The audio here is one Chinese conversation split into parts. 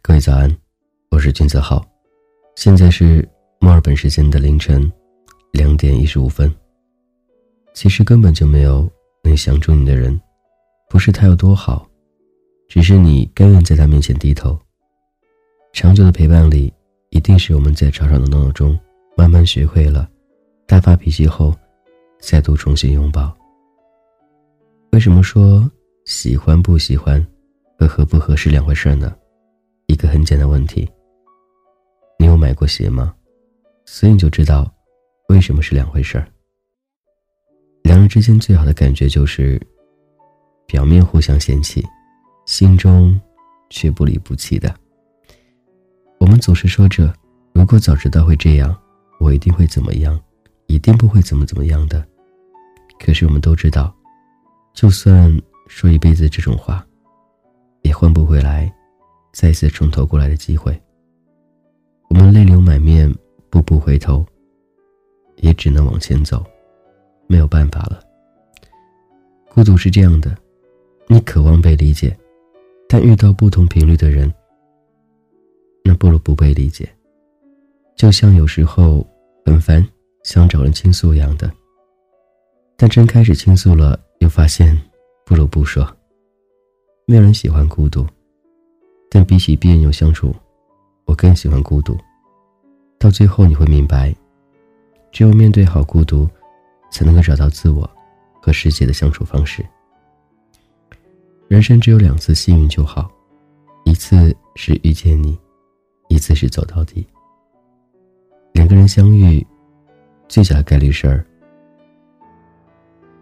各位早安，我是君子浩，现在是墨尔本时间的凌晨两点一十五分。其实根本就没有能相中你的人，不是他有多好，只是你甘愿在他面前低头。长久的陪伴里，一定是我们在吵吵闹闹中慢慢学会了，大发脾气后，再度重新拥抱。为什么说喜欢不喜欢和合不合适两回事呢？一个很简单问题：你有买过鞋吗？所以你就知道为什么是两回事儿。两人之间最好的感觉就是，表面互相嫌弃，心中却不离不弃的。我们总是说着，如果早知道会这样，我一定会怎么样，一定不会怎么怎么样的。可是我们都知道，就算说一辈子这种话，也换不回来。再次从头过来的机会，我们泪流满面，步步回头，也只能往前走，没有办法了。孤独是这样的，你渴望被理解，但遇到不同频率的人，那不如不被理解。就像有时候很烦，想找人倾诉一样的，但真开始倾诉了，又发现不如不说。没有人喜欢孤独。但比起别扭相处，我更喜欢孤独。到最后你会明白，只有面对好孤独，才能够找到自我和世界的相处方式。人生只有两次幸运就好，一次是遇见你，一次是走到底。两个人相遇，最小的概率事儿；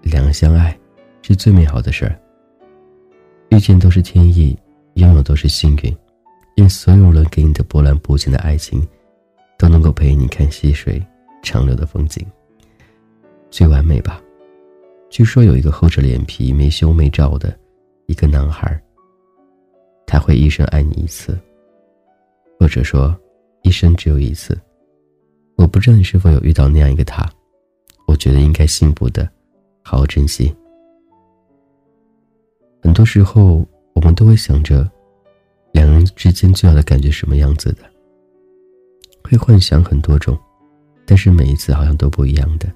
两人相爱，是最美好的事儿。遇见都是天意。拥有都是幸运，愿所有人给你的波澜不惊的爱情，都能够陪你看细水长流的风景。最完美吧？据说有一个厚着脸皮、没羞没臊的一个男孩，他会一生爱你一次，或者说一生只有一次。我不知道你是否有遇到那样一个他，我觉得应该幸福的，好好珍惜。很多时候。我们都会想着，两人之间最好的感觉什么样子的，会幻想很多种，但是每一次好像都不一样的。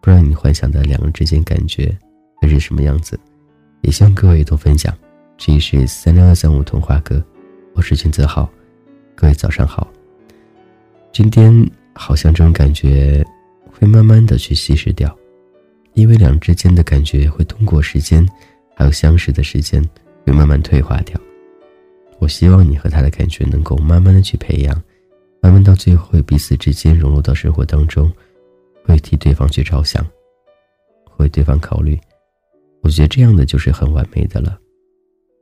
不知道你幻想的两人之间感觉会是什么样子？也希望各位多分享。这里是三六二三五童话哥，我是金泽浩，各位早上好。今天好像这种感觉会慢慢的去稀释掉，因为两之间的感觉会通过时间，还有相识的时间。会慢慢退化掉。我希望你和他的感觉能够慢慢的去培养，慢慢到最后彼此之间融入到生活当中，会替对方去着想，为对方考虑。我觉得这样的就是很完美的了，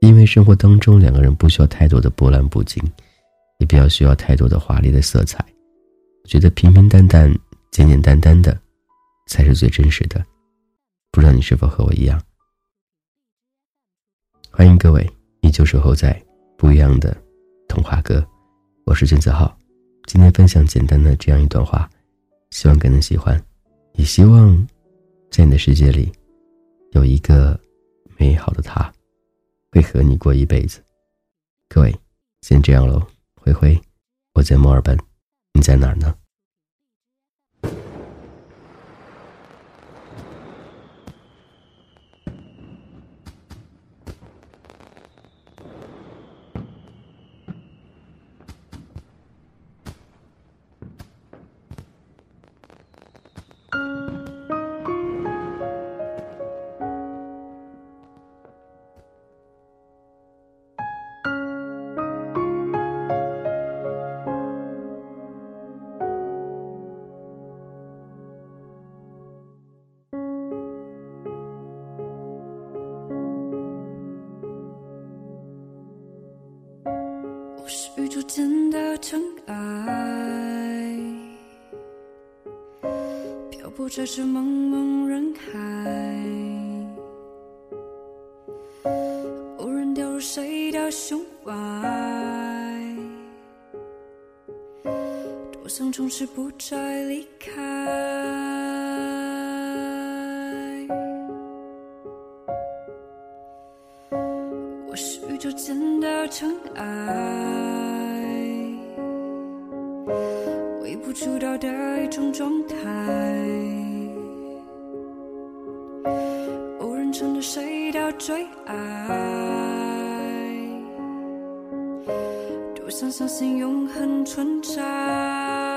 因为生活当中两个人不需要太多的波澜不惊，也不要需要太多的华丽的色彩。我觉得平平淡淡、简简单单的，才是最真实的。不知道你是否和我一样？欢迎各位依旧守候在不一样的童话歌，我是君子浩。今天分享简单的这样一段话，希望更能喜欢，也希望在你的世界里有一个美好的他，会和你过一辈子。各位，先这样喽，灰灰，我在墨尔本，你在哪儿呢？漂泊在这茫茫人海，无人掉入谁的胸怀，多想从此不再离开。我是宇宙间的尘埃，微不足道的一种状态。最爱，多想相信永恒存在。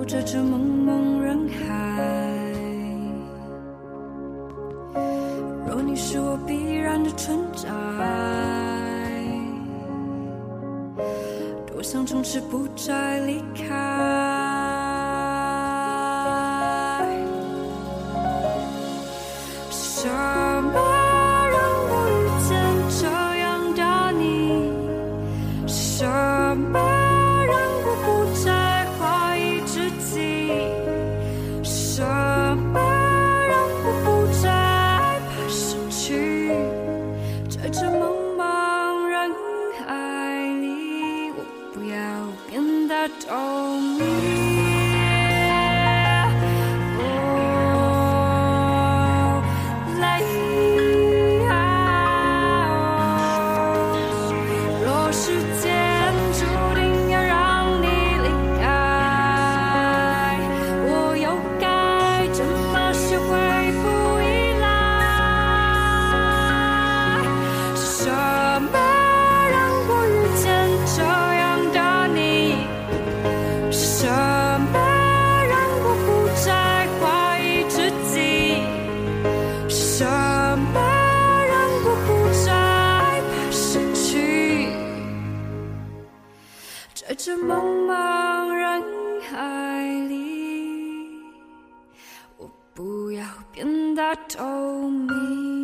漂泊在这茫茫人海。若你是我必然的存在，多想从此不再离开。透明。不要变得透明。